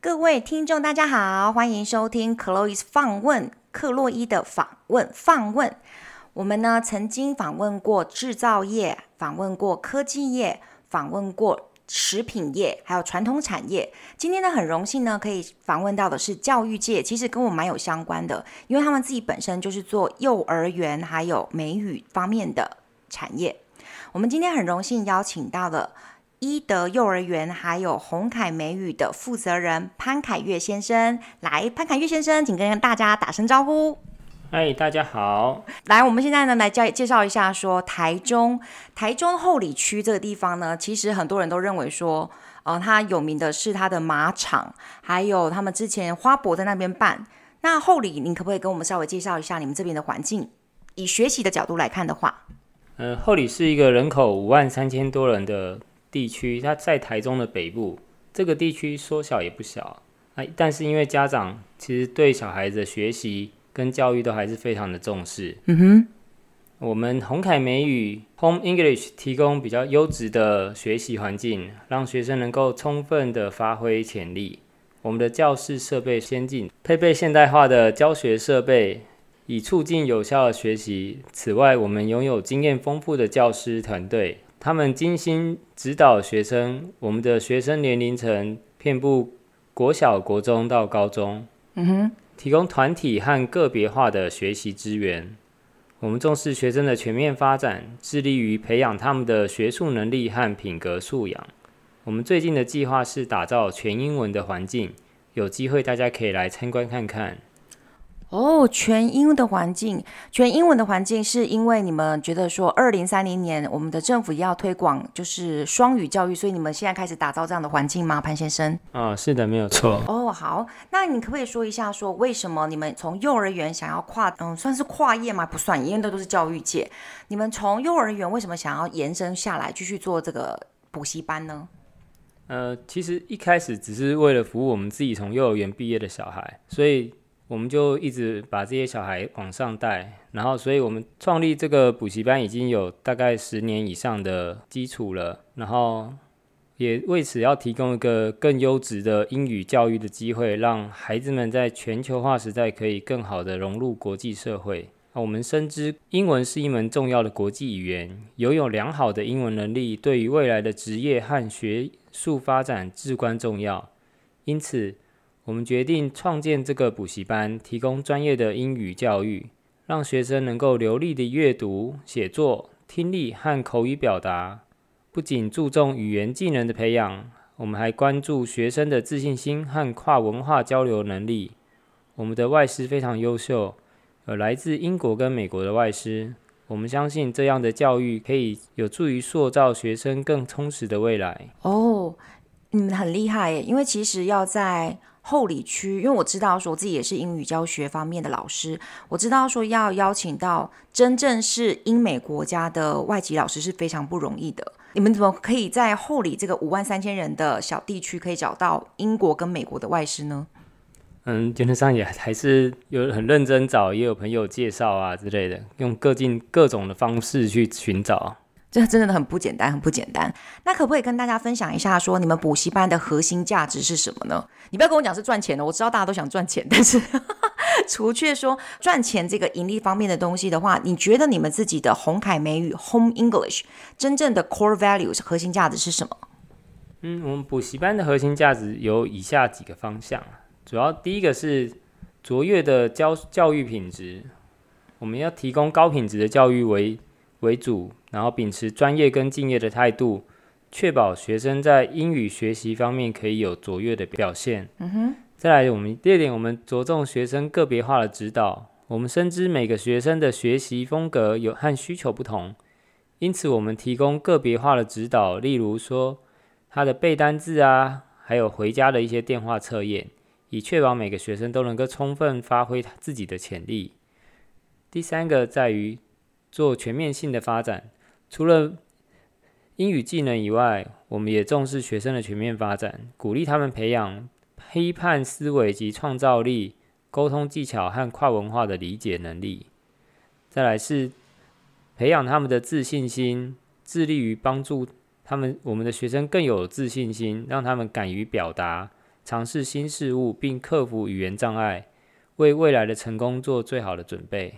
各位听众，大家好，欢迎收听 Chloe's 访问，克洛伊的访问访问。我们呢曾经访问过制造业，访问过科技业，访问过食品业，还有传统产业。今天呢很荣幸呢可以访问到的是教育界，其实跟我蛮有相关的，因为他们自己本身就是做幼儿园还有美语方面的产业。我们今天很荣幸邀请到了。伊德幼儿园还有鸿凯美语的负责人潘凯月先生，来，潘凯月先生，请跟大家打声招呼。嗨，大家好。来，我们现在呢来介介绍一下，说台中台中后里区这个地方呢，其实很多人都认为说，呃，它有名的是它的马场，还有他们之前花博在那边办。那后里，你可不可以跟我们稍微介绍一下你们这边的环境？以学习的角度来看的话，呃，后里是一个人口五万三千多人的。地区，它在台中的北部，这个地区说小也不小哎。但是因为家长其实对小孩子的学习跟教育都还是非常的重视。嗯哼，我们红凯美语 Home English 提供比较优质的学习环境，让学生能够充分的发挥潜力。我们的教室设备先进，配备现代化的教学设备，以促进有效的学习。此外，我们拥有经验丰富的教师团队。他们精心指导学生，我们的学生年龄层遍布国小、国中到高中，嗯哼，提供团体和个别化的学习资源。我们重视学生的全面发展，致力于培养他们的学术能力和品格素养。我们最近的计划是打造全英文的环境，有机会大家可以来参观看看。哦，全英文的环境，全英文的环境，是因为你们觉得说，二零三零年我们的政府要推广就是双语教育，所以你们现在开始打造这样的环境吗，潘先生？啊、哦，是的，没有错。哦，好，那你可不可以说一下，说为什么你们从幼儿园想要跨，嗯，算是跨业吗？不算，因为都都是教育界。你们从幼儿园为什么想要延伸下来，继续做这个补习班呢？呃，其实一开始只是为了服务我们自己从幼儿园毕业的小孩，所以。我们就一直把这些小孩往上带，然后，所以我们创立这个补习班已经有大概十年以上的基础了，然后也为此要提供一个更优质的英语教育的机会，让孩子们在全球化时代可以更好的融入国际社会。我们深知英文是一门重要的国际语言，拥有良好的英文能力对于未来的职业和学术发展至关重要，因此。我们决定创建这个补习班，提供专业的英语教育，让学生能够流利的阅读、写作、听力和口语表达。不仅注重语言技能的培养，我们还关注学生的自信心和跨文化交流能力。我们的外师非常优秀，有来自英国跟美国的外师。我们相信这样的教育可以有助于塑造学生更充实的未来。哦，你们很厉害耶，因为其实要在后里区，因为我知道说我自己也是英语教学方面的老师，我知道说要邀请到真正是英美国家的外籍老师是非常不容易的。你们怎么可以在后里这个五万三千人的小地区可以找到英国跟美国的外师呢？嗯，基本上也还是有很认真找，也有朋友介绍啊之类的，用各尽各种的方式去寻找。这真的很不简单，很不简单。那可不可以跟大家分享一下，说你们补习班的核心价值是什么呢？你不要跟我讲是赚钱的，我知道大家都想赚钱，但是除却说赚钱这个盈利方面的东西的话，你觉得你们自己的红凯美语 Home English 真正的 core values 核心价值是什么？嗯，我们补习班的核心价值有以下几个方向，主要第一个是卓越的教教育品质，我们要提供高品质的教育为为主。然后秉持专业跟敬业的态度，确保学生在英语学习方面可以有卓越的表现。嗯哼。再来，我们第二点，我们着重学生个别化的指导。我们深知每个学生的学习风格有和需求不同，因此我们提供个别化的指导，例如说他的背单字啊，还有回家的一些电话测验，以确保每个学生都能够充分发挥他自己的潜力。第三个在于做全面性的发展。除了英语技能以外，我们也重视学生的全面发展，鼓励他们培养批判思维及创造力、沟通技巧和跨文化的理解能力。再来是培养他们的自信心，致力于帮助他们我们的学生更有自信心，让他们敢于表达，尝试新事物，并克服语言障碍，为未来的成功做最好的准备。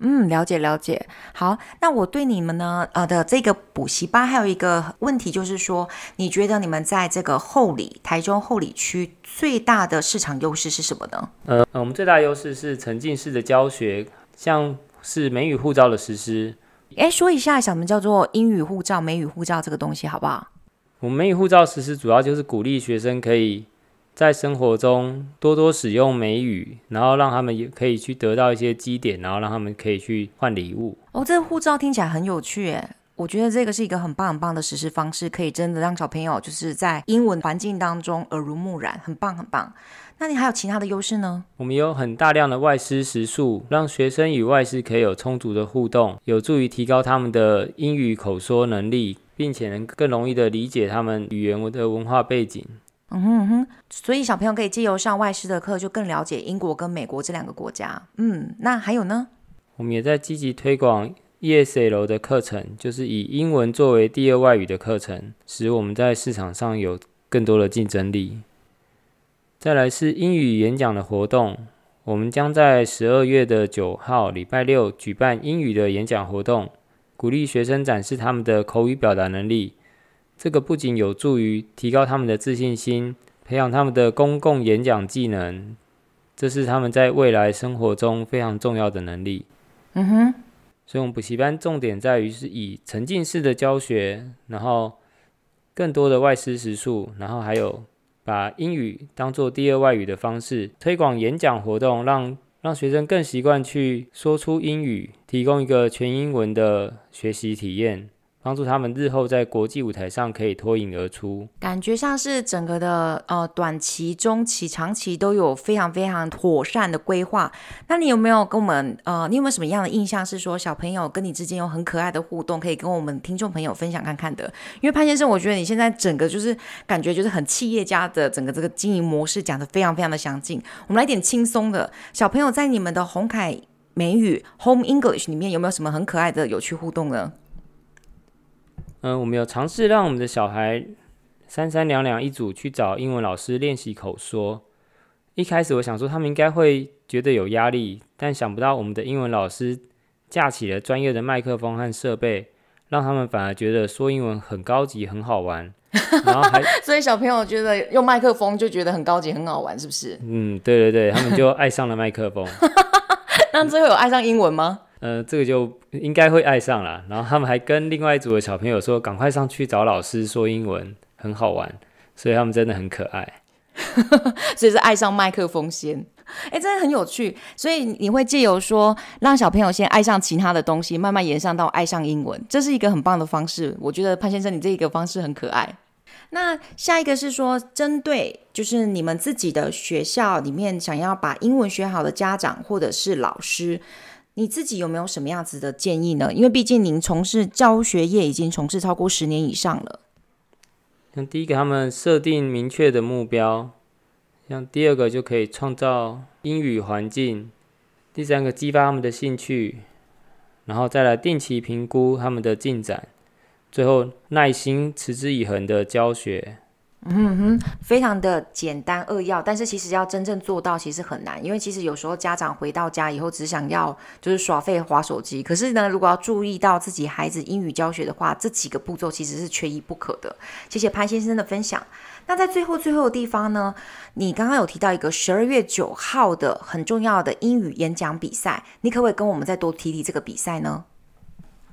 嗯，了解了解。好，那我对你们呢，呃的这个补习班还有一个问题，就是说，你觉得你们在这个后里，台中后里区最大的市场优势是什么呢？呃，我们最大优势是沉浸式的教学，像是美语护照的实施。哎，说一下什么叫做英语护照、美语护照这个东西，好不好？我们美语护照实施主要就是鼓励学生可以。在生活中多多使用美语，然后让他们也可以去得到一些积点，然后让他们可以去换礼物。哦，这个护照听起来很有趣诶，我觉得这个是一个很棒很棒的实施方式，可以真的让小朋友就是在英文环境当中耳濡目染，很棒很棒。那你还有其他的优势呢？我们有很大量的外师时数，让学生与外师可以有充足的互动，有助于提高他们的英语口说能力，并且能更容易的理解他们语言的文化背景。嗯哼哼，所以小朋友可以借由上外师的课，就更了解英国跟美国这两个国家。嗯，那还有呢？我们也在积极推广 ESL 的课程，就是以英文作为第二外语的课程，使我们在市场上有更多的竞争力。再来是英语演讲的活动，我们将在十二月的九号礼拜六举办英语的演讲活动，鼓励学生展示他们的口语表达能力。这个不仅有助于提高他们的自信心，培养他们的公共演讲技能，这是他们在未来生活中非常重要的能力。嗯哼，所以，我们补习班重点在于是以沉浸式的教学，然后更多的外师时数，然后还有把英语当做第二外语的方式推广演讲活动，让让学生更习惯去说出英语，提供一个全英文的学习体验。帮助他们日后在国际舞台上可以脱颖而出，感觉像是整个的呃短期、中期、长期都有非常非常妥善的规划。那你有没有跟我们呃，你有没有什么样的印象是说小朋友跟你之间有很可爱的互动，可以跟我们听众朋友分享看看的？因为潘先生，我觉得你现在整个就是感觉就是很企业家的整个这个经营模式讲得非常非常的详尽。我们来点轻松的，小朋友在你们的红凯美语 Home English 里面有没有什么很可爱的有趣互动呢？嗯，我们有尝试让我们的小孩三三两两一组去找英文老师练习口说。一开始我想说他们应该会觉得有压力，但想不到我们的英文老师架起了专业的麦克风和设备，让他们反而觉得说英文很高级、很好玩。然后还所以小朋友觉得用麦克风就觉得很高级、很好玩，是不是？嗯，对对对，他们就爱上了麦克风。那最后有爱上英文吗？呃，这个就应该会爱上了。然后他们还跟另外一组的小朋友说：“赶快上去找老师说英文，很好玩。”所以他们真的很可爱。所以是爱上麦克风先，哎，真的很有趣。所以你会借由说让小朋友先爱上其他的东西，慢慢延上到爱上英文，这是一个很棒的方式。我觉得潘先生你这个方式很可爱。那下一个是说，针对就是你们自己的学校里面想要把英文学好的家长或者是老师。你自己有没有什么样子的建议呢？因为毕竟您从事教学业已经从事超过十年以上了。像第一个，他们设定明确的目标；像第二个，就可以创造英语环境；第三个，激发他们的兴趣；然后再来定期评估他们的进展；最后，耐心、持之以恒的教学。嗯哼，非常的简单扼要，但是其实要真正做到其实很难，因为其实有时候家长回到家以后只想要就是耍废滑手机，可是呢，如果要注意到自己孩子英语教学的话，这几个步骤其实是缺一不可的。谢谢潘先生的分享。那在最后最后的地方呢，你刚刚有提到一个十二月九号的很重要的英语演讲比赛，你可不可以跟我们再多提提这个比赛呢？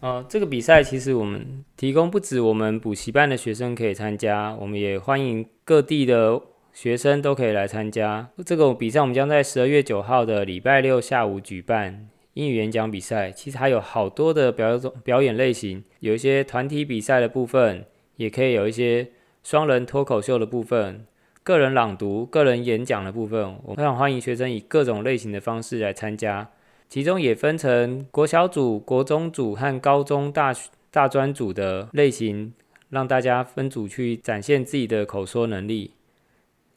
呃，这个比赛其实我们提供不止我们补习班的学生可以参加，我们也欢迎各地的学生都可以来参加。这个比赛我们将在十二月九号的礼拜六下午举办英语演讲比赛。其实还有好多的表演表演类型，有一些团体比赛的部分，也可以有一些双人脱口秀的部分，个人朗读、个人演讲的部分。我非常欢迎学生以各种类型的方式来参加。其中也分成国小组、国中组和高中大大专组的类型，让大家分组去展现自己的口说能力。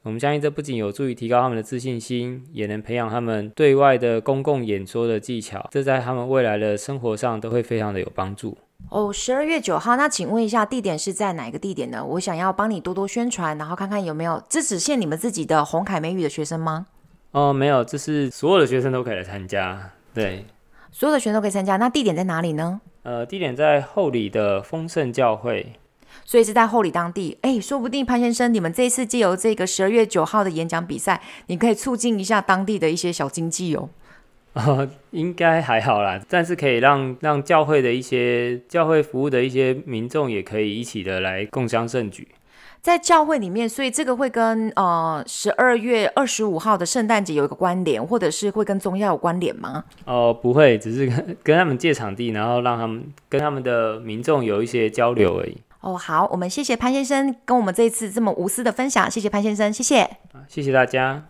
我们相信这不仅有助于提高他们的自信心，也能培养他们对外的公共演说的技巧，这在他们未来的生活上都会非常的有帮助。哦，十二月九号，那请问一下地点是在哪个地点呢？我想要帮你多多宣传，然后看看有没有，这只限你们自己的红凯美语的学生吗？哦，没有，这是所有的学生都可以来参加，对，所有的学生都可以参加。那地点在哪里呢？呃，地点在后里的丰盛教会。所以是在后里当地，哎，说不定潘先生，你们这一次借由这个十二月九号的演讲比赛，你可以促进一下当地的一些小经济哦。哦，应该还好啦，但是可以让让教会的一些教会服务的一些民众也可以一起的来共襄盛举。在教会里面，所以这个会跟呃十二月二十五号的圣诞节有一个关联，或者是会跟宗教有关联吗？哦，不会，只是跟跟他们借场地，然后让他们跟他们的民众有一些交流而已。哦，好，我们谢谢潘先生跟我们这一次这么无私的分享，谢谢潘先生，谢谢，谢谢大家。